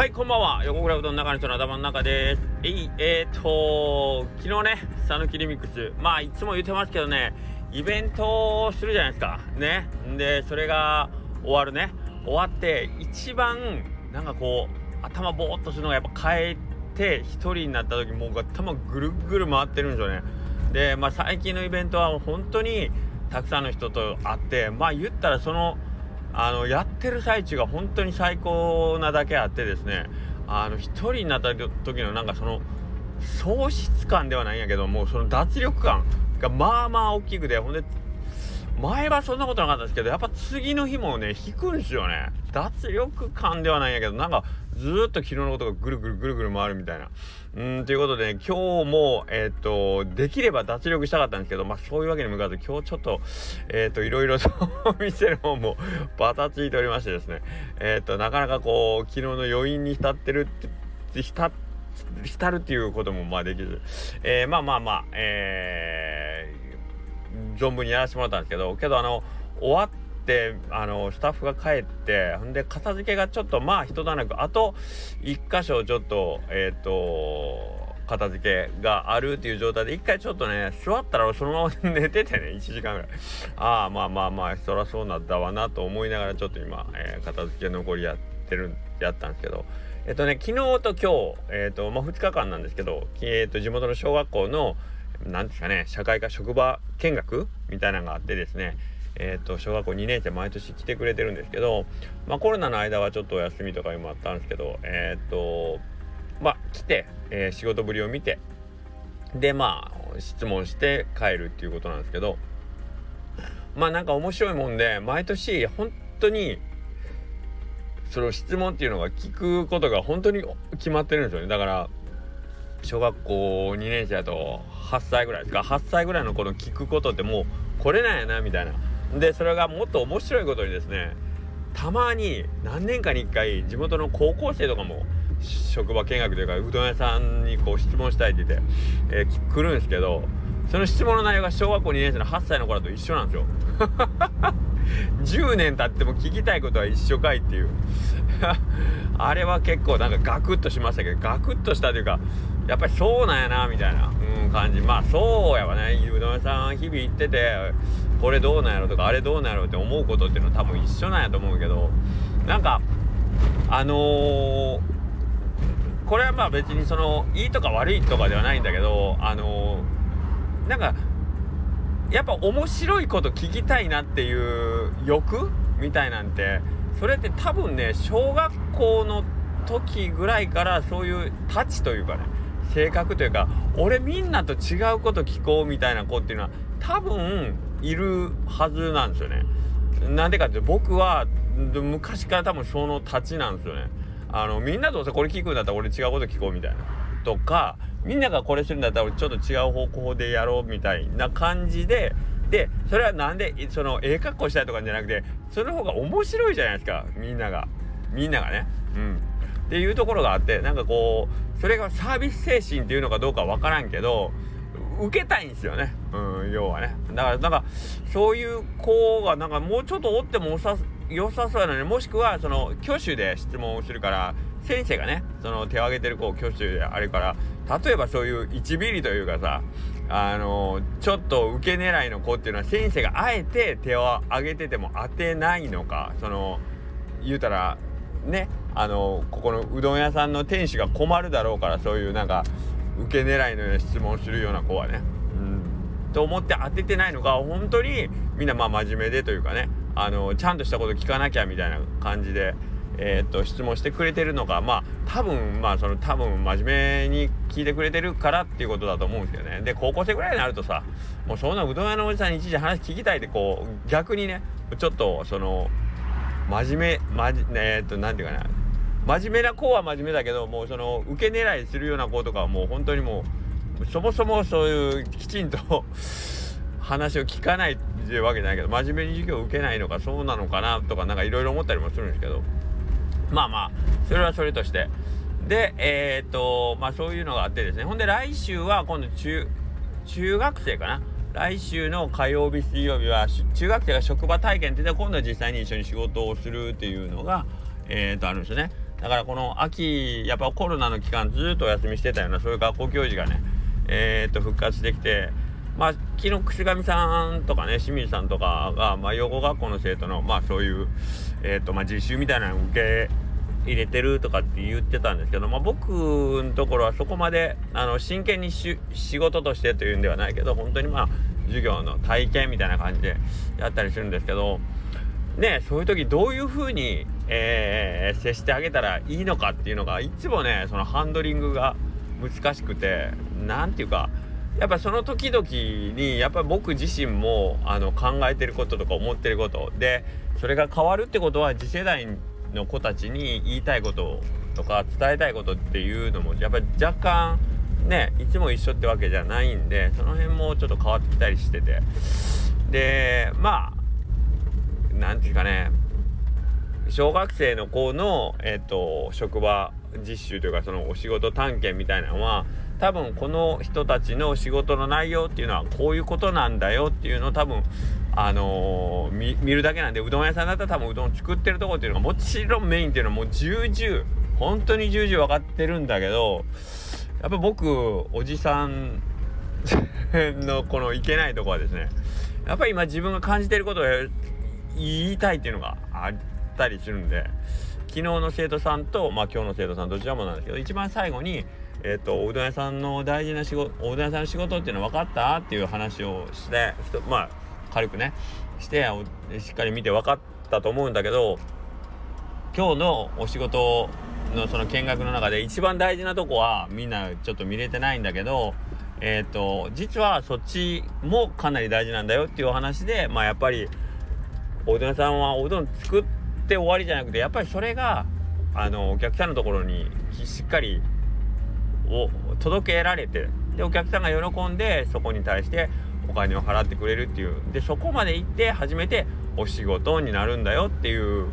はい、こんばんは。横倉うどんの中の人の頭の中です。えい、えーと、昨日ね、讃岐リミックス、まあ、いつも言ってますけどね、イベントをするじゃないですか。ね。で、それが終わるね。終わって、一番、なんかこう、頭ぼーっとするのがやっぱ変えて、一人になった時、もう頭ぐるぐる回ってるんですよね。で、まあ、最近のイベントは本当に、たくさんの人と会って、まあ、言ったらその、あのやってる最中が本当に最高なだけあってですねあの一人になった時のなんかその喪失感ではないんやけどもうその脱力感がまあまあ大きくてほんで前はそんなことなかったですけどやっぱ次の日もね引くんですよね。脱力感ではないんやけどなんかずっと昨日のことがぐるぐるぐるぐる回るみたいな。うんということで、ね、今日も、えっ、とできれば脱力したかったんですけど、まあそういうわけに向かず今日ちょっと、えっ、といろいろと 店の方もバタついておりましてですね、えっ、となかなかこう昨日の余韻に浸ってるって浸浸るっていうこともまあできず、えー、まあまあまあ、えー、存分にやらせてもらったんですけどけどあの終わってあのスタッフが帰ってほんで片付けがちょっとまあ人だなくあと1箇所ちょっとえっ、ー、と片付けがあるっていう状態で一回ちょっとね座ったらそのまま寝ててね 1時間ぐらい。ああまあまあまあそりゃそうなったわなと思いながらちょっと今、えー、片付け残りやってるやったんですけど。えっとね昨日と今日えっ、とまあ2日間なんですけどえっ、と地元の小学校の何ですかね社会科職場見学みたいなのがあってですねえーと、小学校2年生毎年来てくれてるんですけど、まあ、コロナの間はちょっとお休みとかもあったんですけどえっ、ー、とまあ来て、えー、仕事ぶりを見てでまあ質問して帰るっていうことなんですけどまあなんか面白いもんで毎年本当にその質問っていうのが聞くことが本当に決まってるんですよね。だから小学校2年生だと8歳ぐらいですか8歳ぐらいの子の聞くことってもうこれなんやなみたいな。でそれがもっと面白いことにですねたまに何年かに1回地元の高校生とかも職場見学というかうどん屋さんにこう質問したいって言って、えー、来るんですけどその質問の内容が小学校2年生の8歳の頃と一緒なんですよ。10年経っても聞きたいことは一緒かいっていう。あれは結構なんかガクッとしましたけどガクッとしたというかやっぱりそうなんやなみたいな、うん、感じ。まあそうやわね。うどん屋さん日々行っててこれどうなんやろとかあれどうなんやろって思うことっていうのは多分一緒なんやと思うけどなんかあのー、これはまあ別にそのいいとか悪いとかではないんだけどあのー、なんかやっぱ面白いこと聞きたいなっていう欲みたいなんてそれって多分ね小学校の時ぐらいからそういうタチというかね性格というか俺みんなと違うこと聞こうみたいな子っていうのは多分いるはずなんですよね。なんでかって僕は昔から多分その立ちなんですよね。あのみんなとこれ聞くんだったら俺違うこと聞こうみたいな。とかみんながこれするんだったら俺ちょっと違う方向でやろうみたいな感じででそれはなんでそのええ格好したいとかじゃなくてその方が面白いじゃないですかみんながみんながね。うんっていうところがあってなんかこうそれがサービス精神っていうのかどうかわからんけど受けたいんですよね、うん、要はね。だからなんかそういう子がなんかもうちょっとおっても良さそうなのにもしくはその挙手で質問をするから先生がねその手を挙げてる子を挙手であるから例えばそういう1ミリというかさあのちょっと受け狙いの子っていうのは先生があえて手を挙げてても当てないのかその言うたらねあのここのうどん屋さんの店主が困るだろうからそういうなんか受け狙いの質問するような子はね。うん、と思って当ててないのが本当にみんなまあ真面目でというかねあのちゃんとしたこと聞かなきゃみたいな感じで。えー、っと質問してくれてるのがまあ多分まあその多分真面目に聞いてくれてるからっていうことだと思うんですよねで高校生ぐらいになるとさもうそんなうどん屋のおじさんに一時話聞きたいってこう逆にねちょっとその真面目まじえー、っと何て言うかな真面目な子は真面目だけどもうその受け狙いするような子とかはもう本当にもうそもそもそういうきちんと話を聞かないっていうわけじゃないけど真面目に授業を受けないのかそうなのかなとかなんかいろいろ思ったりもするんですけど。まあまあそれはそれとして。でえー、っとまあそういうのがあってですね。ほんで来週は今度中中学生かな。来週の火曜日水曜日は中学生が職場体験って言って今度は実際に一緒に仕事をするっていうのがえー、とあるんですよね。だからこの秋やっぱコロナの期間ずっとお休みしてたような。そういう学校教授がねえー、っと復活してきて。まあ昨日串上さんとかね清水さんとかが、まあ、養護学校の生徒のまあそういう、えー、っとまあ、実習みたいなのを受け入れてるとかって言ってたんですけど、まあ、僕のところはそこまであの真剣に仕事としてというんではないけど本当にまあ授業の体験みたいな感じでやったりするんですけどねそういう時どういうふうに、えー、接してあげたらいいのかっていうのがいつもねそのハンドリングが難しくて何て言うかやっぱその時々にやっぱ僕自身もあの考えてることとか思ってることでそれが変わるってことは次世代の子たちに言いたいこととか伝えたいことっていうのもやっぱり若干ねいつも一緒ってわけじゃないんでその辺もちょっと変わってきたりしてて。でまあ何て言うかね小学生の子の、えーと、職場実習というかそのお仕事探検みたいなのは多分この人たちの仕事の内容っていうのはこういうことなんだよっていうのを多分あのー、見るだけなんでうどん屋さんだったら多分うどん作ってるとこっていうのがもちろんメインっていうのはもう重々本当に重々分かってるんだけどやっぱ僕おじさんのこのいけないとこはですねやっぱり今自分が感じてることを言いたいっていうのがあったりするんで昨日の生徒さんと、まあ、今日の生徒さんどちらもなんですけど一番最後にえ、ー、とうどん屋さんの大事な仕事おうどん屋さんの仕事っていうの分かったっていう話をしてまあ軽くねしてしっかり見て分かったと思うんだけど今日のお仕事のその見学の中で一番大事なとこはみんなちょっと見れてないんだけどえっ、ー、と実はそっちもかなり大事なんだよっていうお話でまあやっぱりおうどん屋さんはおうどん作って終わりじゃなくてやっぱりそれがあのお客さんのところにしっかりを届けられてでお客さんが喜んでそこに対してお金を払ってくれるっていう。でそこまで行って初めてお仕事になるんだよっていう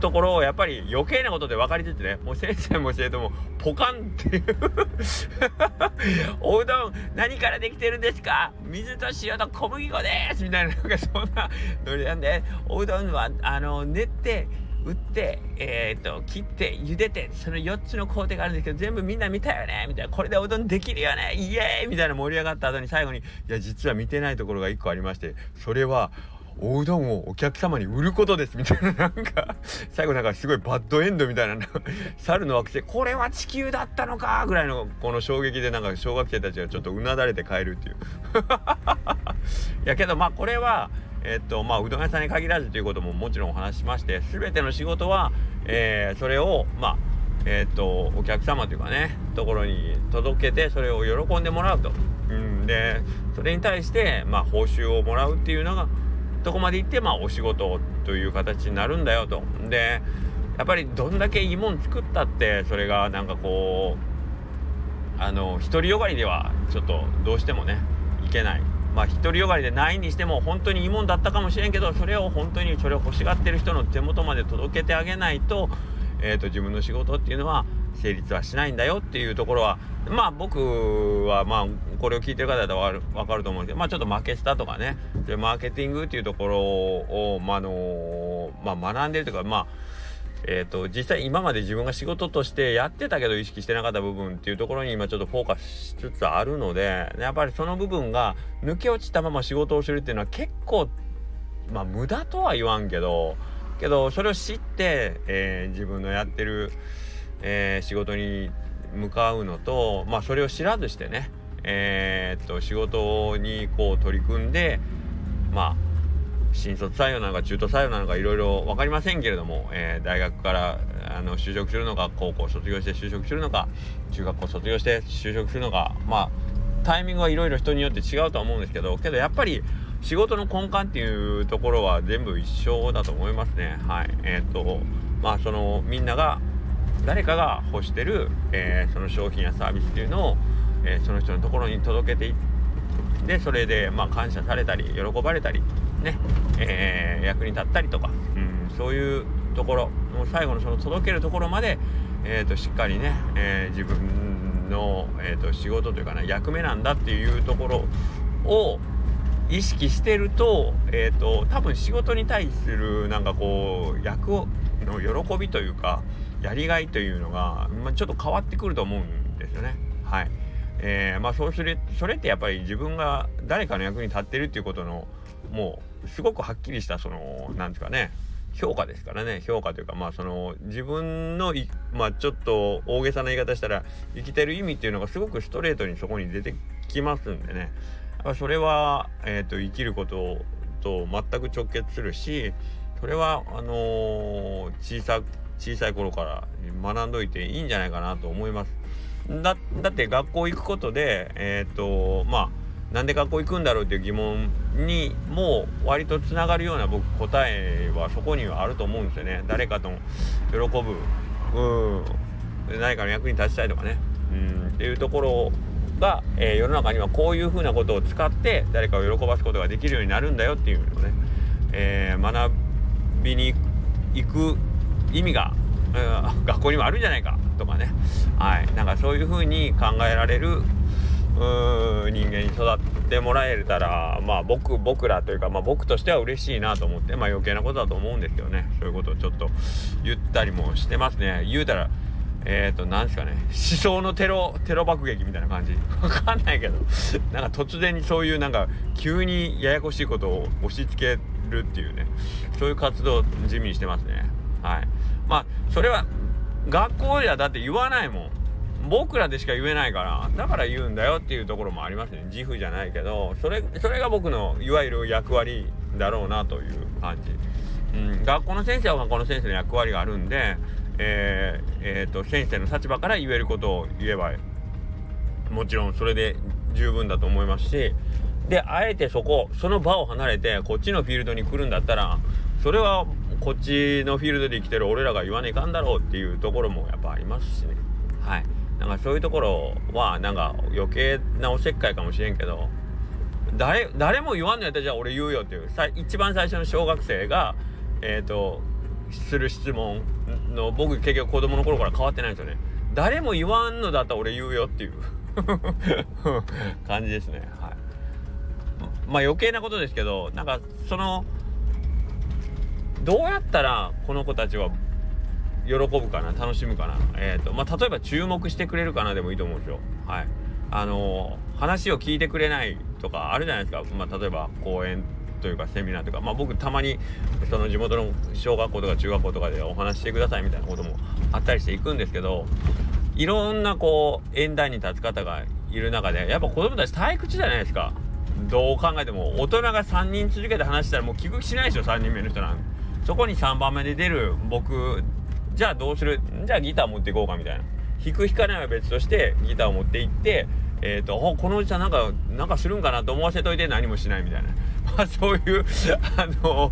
ところをやっぱり余計なことで分かりつつねもう先生も生徒もポカンっていう。おうどん何からできてるんですか？水と塩と小麦粉です！みたいななんかそんなノリなんで。おうどんはあの練って打って、えー、っと、切って、茹でて、その4つの工程があるんですけど、全部みんな見たよね？みたいな。これでおうどんできるよね？イエーイ！みたいな盛り上がった後に最後に、いや、実は見てないところが1個ありまして、それは、おうどんをお客様に売ることですみたいななんか 最後なんかすごいバッドエンドみたいな猿の惑星これは地球だったのかぐらいのこの衝撃でなんか小学生たちがちょっとうなだれて帰るっていう。いやけどまあこれはえっとまあうどん屋さんに限らずということももちろんお話しまして全ての仕事は、え、それをまあえっとお客様というかねところに届けてそれを喜んでもらうと、うん、でそれに対してまあ報酬をもらうっていうのがとこまで行ってまあお仕事という形になるんだよと。でやっぱりどんだけいいもん作ったってそれがなんかこうあの独りよがりではちょっとどうしてもねいけない。まあ独りよがりでないにしても本当にいいもんだったかもしれんけどそれを本当にそれを欲しがってる人の手元まで届けてあげないと,、えーと、自分の仕事っていうのは成立はしないんだよっていうところはまあ僕はまあこれを聞いてる方だと分かると思うんですけどまあちょっと負けしたとかねでマーケティングっていうところを、まあのまあ、学んでるというかまあえーと、実際今まで自分が仕事としてやってたけど意識してなかった部分っていうところに今ちょっとフォーカスしつつあるのでやっぱりその部分が抜け落ちたまま仕事をするっていうのは結構まあ無駄とは言わんけどけどそれを知って、えー、自分のやってる、えー、仕事に向かうのとまあそれを知らずしてねえー、っと仕事にこう取り組んでまあ新卒採用なのか中途採用なのかいろいろ分かりませんけれども、えー、大学からあの就職するのか高校卒業して就職するのか中学校卒業して就職するのかまあタイミングはいろいろ人によって違うとは思うんですけどけどやっぱり仕事の根幹っていうところは全部一緒だと思いますね。はい。えっ、ー、とまあそのみんなが誰かが欲してる、えー、その商品やサービスっていうのを、えー、その人のところに届けていってそれでまあ感謝されたり喜ばれたりね、えー、役に立ったりとか、うん、そういうところもう最後のその届けるところまで、えーと、しっかりね、え、自分の、えーと、仕事というかな役目なんだっていうところを意識してると,、えーと、多分仕事に対するなんかこう役の喜びというかやりがいというのが、まあ、ちょっと変わってくると思うんですよね。はい。えー、まあそうするそれってやっぱり自分が誰かの役に立ってるっていうことのもうすごくはっきりしたその何ですかね評価ですからね。評価というかまあその自分のまあちょっと大げさな言い方したら生きてる意味っていうのがすごくストレートにそこに出てきますんでね。やっぱそれは、えーと、生きることと全く直結するしそれはあのー、小さ小さい頃から学んどいていいんじゃないかなと思います。だだって学校行くことでえっ、ー、とまあなんで学校行くんだろうっていう疑問にも割とつながるような僕答えはそこにはあると思うんですよね誰かと喜ぶうん何かの役に立ちたいとかねうんっていうところが、えー、世の中にはこういうふうなことを使って誰かを喜ばすことができるようになるんだよっていうのをね、えー、学びに行く意味が、うん、学校にもあるんじゃないかとかね。はい。なんかそういうふうに考えられるう人間に育ってもらえたらまあ僕僕らというか、まあ、僕としては嬉しいなと思ってまあ余計なことだと思うんですけどね。そういうことをちょっと言ったりもしてますね。言うたらえっ、ー、と何ですかね。思想のテロテロ爆撃みたいな感じ。わかんないけど。なんか突然にそういうなんか急にややこしいことを押し付けるっていうね。そういう活動を地味にしてますね。はい。まあそれは学校ではだって言わないもん。僕らでしか言えないからだから言うんだよっていうところもありますね。自負じゃないけどそれそれが僕のいわゆる役割だろうなという感じ、うん、学校の先生は学校の先生の役割があるんで、えーえーと、先生の立場から言えることを言えばもちろんそれで十分だと思いますしであえてそこその場を離れてこっちのフィールドに来るんだったらそれはこっちのフィールドで生きてる俺らが言わねえかんだろうっていうところもやっぱありますしね。はい。なんかそういうところはなんか余計なおせっかいかもしれんけど誰誰も言わんのやったらじゃあ俺言うよっていうさ一番最初の小学生がえっ、ー、とする質問の僕結局子供の頃から変わってないんですよね。誰も言わんのだったら俺言うよっていう。感じですね。はい。まあ余計なことですけどなんかそのどうやったらこの子たちは喜ぶかな楽しむかなえ、ー、とまあ例えば注目してくれるかなでもいいと思うんですよ。はい。あのー、話を聞いてくれないとかあるじゃないですか。まあ例えば講演というかセミナーとか。まあ僕たまにその地元の小学校とか中学校とかでお話してくださいみたいなこともあったりしていくんですけどいろんなこう演壇に立つ方がいる中でやっぱ子供たち退屈じゃないですか。どう考えても大人が3人続けて話したらもう聞く気しないですよ3人目の人なんそこに3番目で出る僕じゃあどうする？じゃあギター持っていこうかみたいな。弾く弾かないは別としてギターを持って行ってえっ、ー、とこのおじさんなんかなんかするんかなと思わせといて何もしないみたいな。まあそういう あの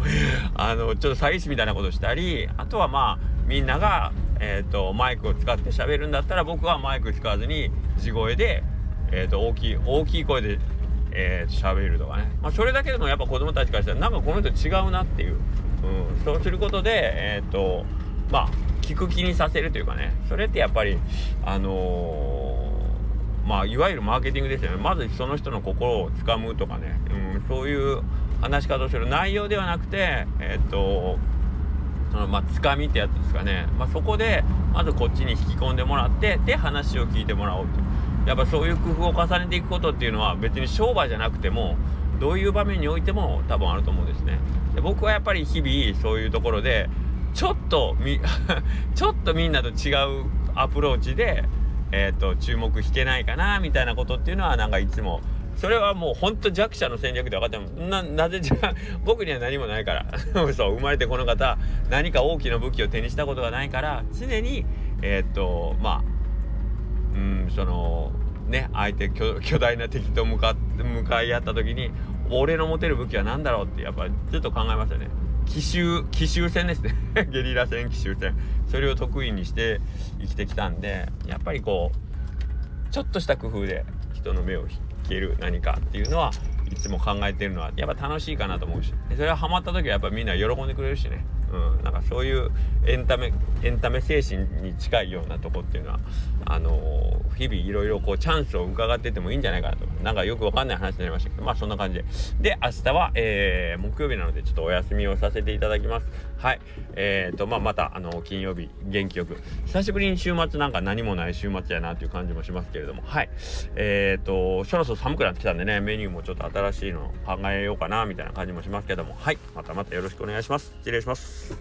あのちょっと詐欺師みたいなことしたりあとはまあみんながえっ、ー、とマイクを使って喋るんだったら僕はマイク使わずに地声でえっ、ー、と大きい大きい声でえー、喋るとかね、まあ、それだけでもやっぱ子供たちからしたらなんかこの人違うなっていう、うん、そうすることでえっ、とまあ聞く気にさせるというかね。それってやっぱりあのー、まあいわゆるマーケティングですよね。まずその人の心をつかむとかね、うん、そういう話し方をする。内容ではなくてえっ、とそのまあつかみってやつですかね、まあ、そこでまずこっちに引き込んでもらってで話を聞いてもらおうと。やっぱそういう工夫を重ねていくことっていうのは別に商売じゃなくてもどういう場面においても多分あると思うんですね。で僕はやっぱり日々そういうところでちょっとみ ちょっとみんなと違うアプローチで、えーと、注目引けないかなみたいなことっていうのはなんかいつも。それはもうほんと弱者の戦略で分かってもな なぜじゃ僕には何もないから。そう生まれてこの方何か大きな武器を手にしたことがないから常にえっ、ー、とまあうんそのね相手巨大な敵と向か向かい合った時に俺の持てる武器は何だろうってやっぱずっと考えましたね。奇襲奇襲戦ですね。ゲリラ戦奇襲戦。それを得意にして生きてきたんでやっぱりこうちょっとした工夫で人の目を引ける何かっていうのはいつも考えてるのはやっぱ楽しいかなと思うし。それはハマった時はやっぱみんな喜んでくれるしね、うん、なんかそういうエンタメエンタメ精神に近いようなとこっていうのはあのー、日々いろいろチャンスを伺っててもいいんじゃないかなと。なんかよくわかんない話になりましたけどまあそんな感じで。で明日は、えー、木曜日なのでちょっとお休みをさせていただきます。はい。えーとまあまたあの金曜日元気よく。久しぶりに週末なんか何もない週末やなっていう感じもしますけれども。はい。えーとそろそろ寒くなってきたんでねメニューもちょっと新しいの考えようかなみたいな感じもしますけども。はい。またまたよろしくお願いします。失礼します。